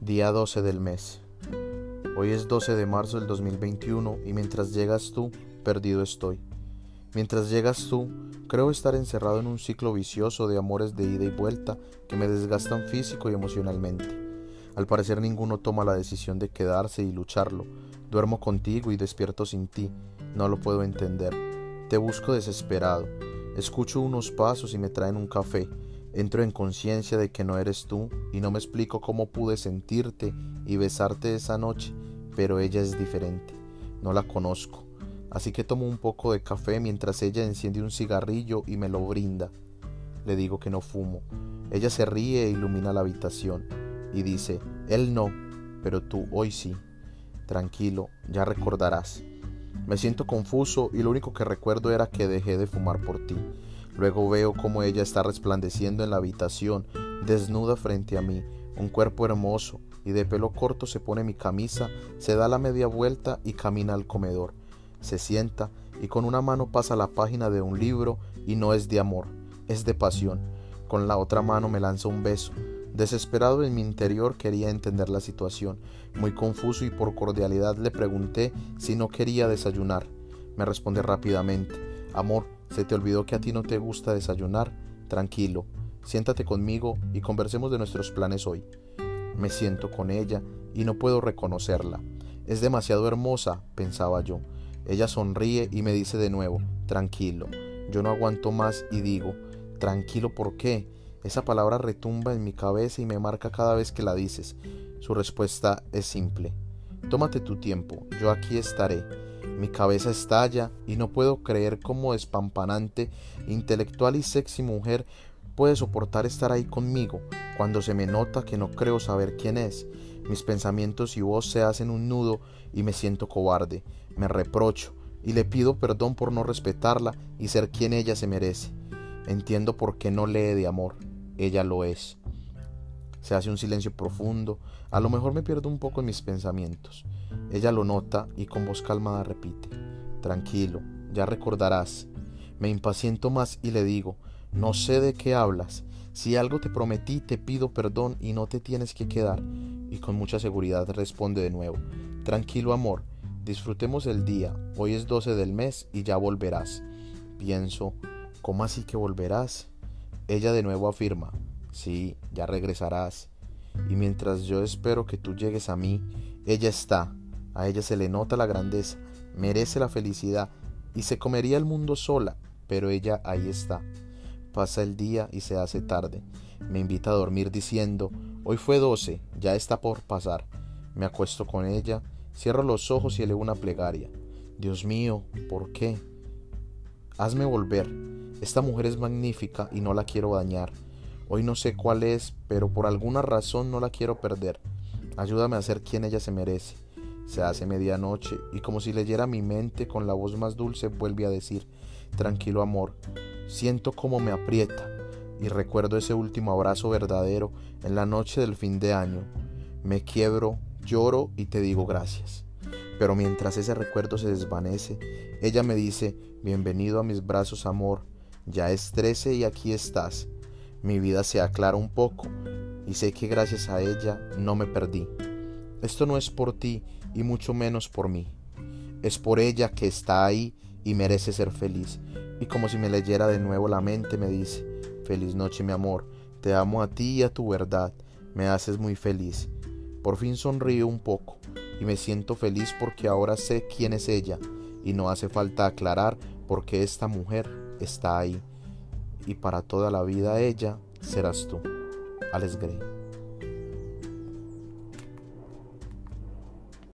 Día 12 del mes. Hoy es 12 de marzo del 2021 y mientras llegas tú, perdido estoy. Mientras llegas tú, creo estar encerrado en un ciclo vicioso de amores de ida y vuelta que me desgastan físico y emocionalmente. Al parecer ninguno toma la decisión de quedarse y lucharlo. Duermo contigo y despierto sin ti. No lo puedo entender. Te busco desesperado. Escucho unos pasos y me traen un café. Entro en conciencia de que no eres tú y no me explico cómo pude sentirte y besarte esa noche, pero ella es diferente. No la conozco. Así que tomo un poco de café mientras ella enciende un cigarrillo y me lo brinda. Le digo que no fumo. Ella se ríe e ilumina la habitación y dice, él no, pero tú hoy sí. Tranquilo, ya recordarás. Me siento confuso y lo único que recuerdo era que dejé de fumar por ti. Luego veo cómo ella está resplandeciendo en la habitación, desnuda frente a mí, un cuerpo hermoso, y de pelo corto se pone mi camisa, se da la media vuelta y camina al comedor. Se sienta y con una mano pasa la página de un libro y no es de amor, es de pasión. Con la otra mano me lanza un beso. Desesperado en mi interior quería entender la situación. Muy confuso y por cordialidad le pregunté si no quería desayunar. Me responde rápidamente, Amor, ¿Se te olvidó que a ti no te gusta desayunar? Tranquilo, siéntate conmigo y conversemos de nuestros planes hoy. Me siento con ella y no puedo reconocerla. Es demasiado hermosa, pensaba yo. Ella sonríe y me dice de nuevo, tranquilo. Yo no aguanto más y digo, tranquilo, ¿por qué? Esa palabra retumba en mi cabeza y me marca cada vez que la dices. Su respuesta es simple. Tómate tu tiempo, yo aquí estaré. Mi cabeza estalla y no puedo creer cómo espampanante, intelectual y sexy mujer puede soportar estar ahí conmigo cuando se me nota que no creo saber quién es. Mis pensamientos y voz se hacen un nudo y me siento cobarde. Me reprocho y le pido perdón por no respetarla y ser quien ella se merece. Entiendo por qué no lee de amor. Ella lo es. Se hace un silencio profundo. A lo mejor me pierdo un poco en mis pensamientos. Ella lo nota y con voz calmada repite, Tranquilo, ya recordarás. Me impaciento más y le digo, no sé de qué hablas. Si algo te prometí, te pido perdón y no te tienes que quedar. Y con mucha seguridad responde de nuevo, Tranquilo amor, disfrutemos el día. Hoy es 12 del mes y ya volverás. Pienso, ¿cómo así que volverás? Ella de nuevo afirma, sí, ya regresarás. Y mientras yo espero que tú llegues a mí, ella está, a ella se le nota la grandeza, merece la felicidad y se comería el mundo sola, pero ella ahí está. Pasa el día y se hace tarde. Me invita a dormir diciendo, hoy fue doce, ya está por pasar. Me acuesto con ella, cierro los ojos y elevo una plegaria. Dios mío, ¿por qué? Hazme volver. Esta mujer es magnífica y no la quiero dañar. Hoy no sé cuál es, pero por alguna razón no la quiero perder. Ayúdame a ser quien ella se merece. Se hace medianoche y como si leyera mi mente con la voz más dulce vuelve a decir, tranquilo amor, siento como me aprieta y recuerdo ese último abrazo verdadero en la noche del fin de año. Me quiebro, lloro y te digo gracias. Pero mientras ese recuerdo se desvanece, ella me dice, bienvenido a mis brazos amor, ya es trece y aquí estás. Mi vida se aclara un poco y sé que gracias a ella no me perdí. Esto no es por ti y mucho menos por mí. Es por ella que está ahí y merece ser feliz. Y como si me leyera de nuevo la mente, me dice, feliz noche mi amor, te amo a ti y a tu verdad, me haces muy feliz. Por fin sonrío un poco y me siento feliz porque ahora sé quién es ella y no hace falta aclarar por qué esta mujer está ahí. Y para toda la vida ella serás tú. Alex Gray.